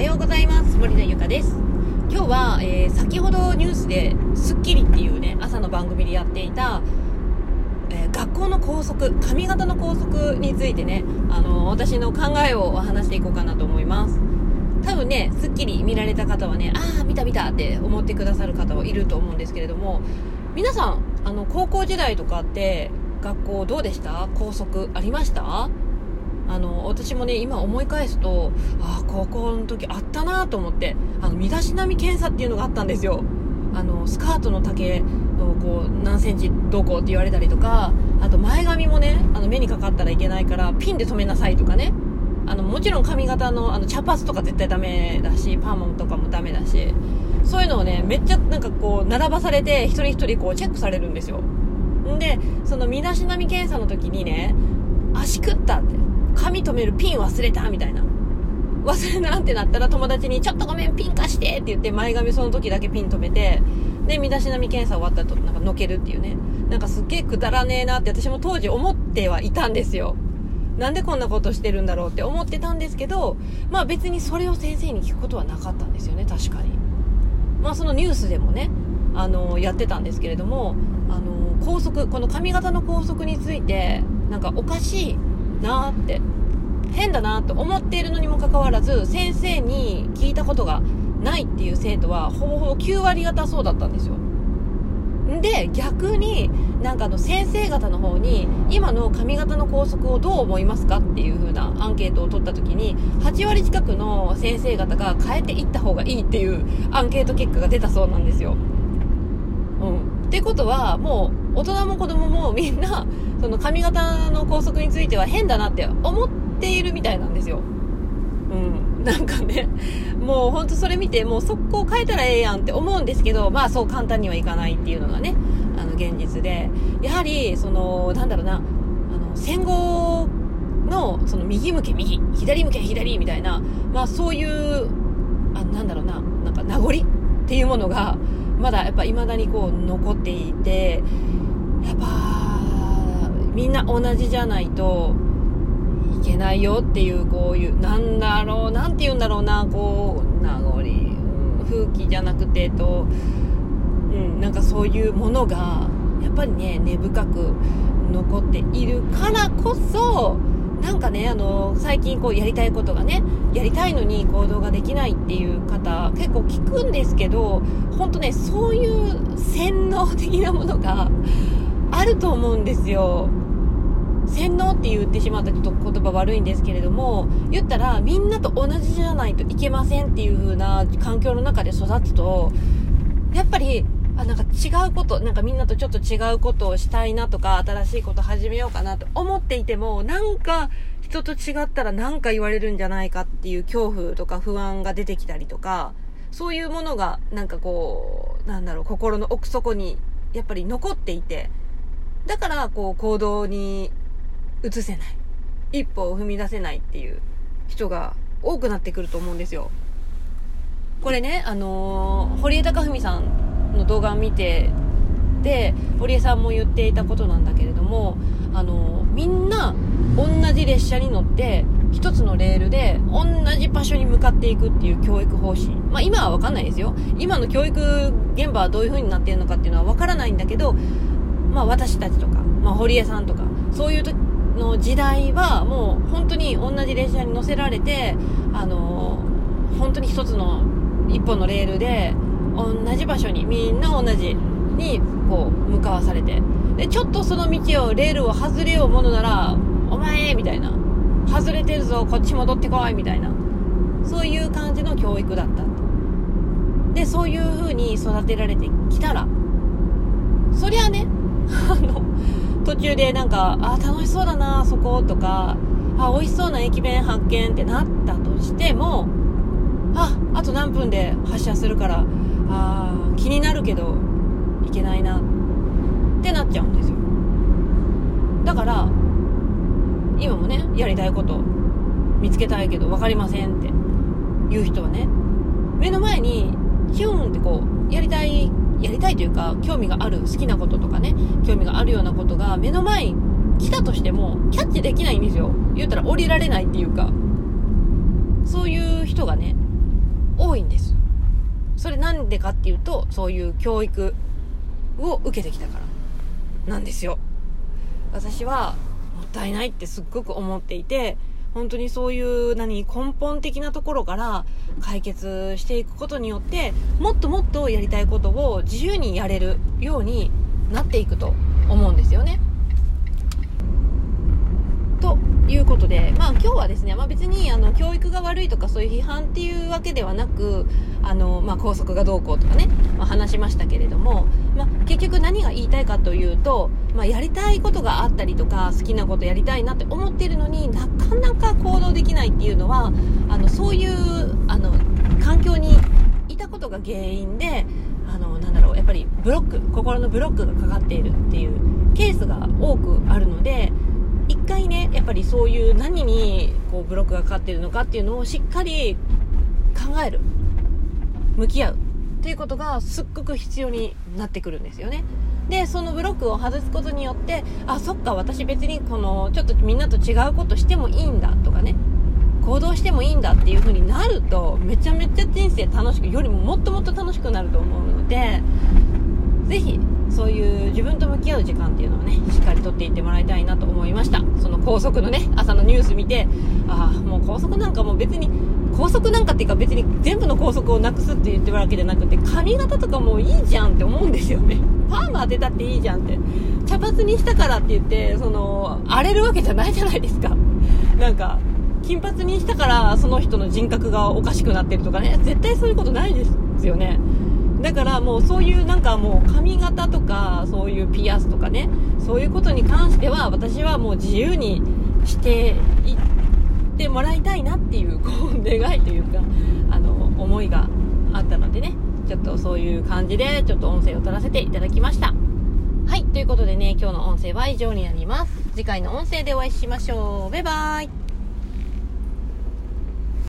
はようございます。森田由香です。今日は、えー、先ほどニュースで『スッキリ』っていうね朝の番組でやっていた、えー、学校の校則髪型の校則についてねあの私の考えを話していこうかなと思います。多分ね『スッキリ』見られた方はねああ見た見たって思ってくださる方はいると思うんですけれども皆さんあの高校時代とかって学校どうでした？校則ありました？あの私もね今思い返すとああ高校の時あったなと思ってあの身だしなみ検査っていうのがあったんですよ。あのスカートの丈のこう何センチどうこうって言われたりとかあと前髪もねあの目にかかったらいけないからピンで留めなさいとかね。あのもちろん髪型のあの茶髪とか絶対ダメだしパーマとかもダメだしそういうのをねめっちゃなんかこう並ばされて一人一人こうチェックされるんですよ。んでその身だしなみ検査の時にね足食ったって。髪留めるピン忘れたみたいな。忘れなってなったら友達に、ちょっとごめん、ピン貸してって言って、前髪その時だけピン止めて、で、身だしなみ検査終わったと、なんかのけるっていうね。なんかすっげえくだらねえなって私も当時思ってはいたんですよ。なんでこんなことしてるんだろうって思ってたんですけど、まあ別にそれを先生に聞くことはなかったんですよね、確かに。まあそのニュースでもね、あの、やってたんですけれども、あの、校則、この髪型の校則について、なんかおかしいなって。変だなと思っているのにもかかわらず先生に聞いたことがないっていう生徒はほぼほぼ9割方そうだったんですよ。で逆になんかあの先生方の方に今の髪型の校則をどう思いますかっていう風なアンケートを取った時に8割近くの先生方が変えていった方がいいっていうアンケート結果が出たそうなんですよ。うん。ってことはもう大人も子供もみんなその髪型の校則については変だなって思っているみたいなんですよ。うん。なんかね、もうほんとそれ見て、もう速攻変えたらええやんって思うんですけど、まあそう簡単にはいかないっていうのがね、あの現実で、やはり、その、なんだろうな、あの、戦後の、その右向け右、左向け左みたいな、まあそういう、あなんだろうな、なんか名残っていうものが、まだやっぱ未だにこう残っていて、やっぱ、みんな同じじゃないといけないよっていうこういうなんだろうなんて言うんだろうなこう名残、うん、風紀じゃなくてと、うん、なんかそういうものがやっぱりね根深く残っているからこそなんかね、あの、最近こうやりたいことがね、やりたいのに行動ができないっていう方結構聞くんですけど、本当ね、そういう洗脳的なものがあると思うんですよ。洗脳って言ってしまったちょっと言葉悪いんですけれども、言ったらみんなと同じじゃないといけませんっていう風な環境の中で育つと、やっぱり、あ、なんか違うこと、なんかみんなとちょっと違うことをしたいなとか、新しいこと始めようかなと思っていても、なんか人と違ったら何か言われるんじゃないかっていう恐怖とか不安が出てきたりとか、そういうものがなんかこう、なんだろう、心の奥底にやっぱり残っていて、だからこう行動に移せない一歩を踏み出せないっていう人が多くなってくると思うんですよこれねあのー、堀江貴文さんの動画を見てで堀江さんも言っていたことなんだけれどもあのー、みんな同じ列車に乗って一つのレールで同じ場所に向かっていくっていう教育方針。まあ今はわかんないですよ。今の教育現場はどういう風になっているのかっていうのはわからないんだけど、まあ私たちとか、まあ堀江さんとか、そういうの時代はもう本当に同じ列車に乗せられて、あのー、本当に一つの一本のレールで同じ場所にみんな同じにこう向かわされて。でちょっとその道をレールを外れようものならお前みたいな。外れてるぞこっち戻ってこいみたいな。そういう感じの教育だった。でそういう風に育てられてきたら。そりゃねあの途中でなんか、あ、楽しそうだな、そことか、あ、美味しそうな駅弁発見ってなったとしても、あ、あと何分で発車するから、あ気になるけど、いけないな、ってなっちゃうんですよ。だから、今もね、やりたいこと、見つけたいけど分かりませんって言う人はね、目の前に、ヒュンってこう、やりたいやりたいというか、興味がある、好きなこととかね、興味があるようなことが目の前に来たとしても、キャッチできないんですよ。言うたら降りられないっていうか、そういう人がね多いんです、それなんでかっていうとそういう教育を受けてきたから。なんですよ。私はもったいないってすっごく思っていて本当にそういう何根本的なところから解決していくことによってもっともっとやりたいことを自由にやれるようになっていくと思うんですよね。ということで、まあ、今日はですね、まあ、別にあの教育が悪いとかそういう批判っていうわけではなくあの、まあ、校則がどうこうとかね、まあ、話しましたけれども、まあ、結局何が言いたいかというと、まあ、やりたいことがあったりとか好きなことやりたいなって思っているのになかなか行動できないっていうのはあのそういうあの環境にいたことが原因であのなんだろうやっぱりブロック心のブロックがかかっているっていうケースが多くあるので一回ねやっぱりそういう何にこうブロックがかかっているのかっていうのをしっかり考える向き合うっていうことがすっごく必要になってくるんですよね。でそのブロックを外すことによってあそっか私別にこのちょっとみんなと違うことしてもいいんだとかね。行動してもいいんだっていう風になるとめちゃめちゃ人生楽しくよりももっともっと楽しくなると思うのでそういう自分と向き合う時間っていうのをねしっかりとっていってもらいたいなと思いました。その高速のね朝のニュース見てああもう高速なんかもう別に高速なんかっていうか別に全部の高速をなくすって言ってるわけじゃなくて髪型とかもういいじゃんって思うんですよね。パーマ当てたっていいじゃんって。茶髪にしたからって言ってその荒れるわけじゃないじゃないですか。なんか金髪にしたからその人の人格がおかしくなってるとかね。絶対そういうことないですよね。だからもうそういうなんかもう髪型とかそういうピアスとかねそういうことに関しては私はもう自由にしていってもらいたいなっていうこう願いというか あの思いがあったのでねちょっとそういう感じでちょっと音声を取らせていただきました。はいということでね今日の音声は以上になります。次回の音声でお会いしましょう。バイバーイ。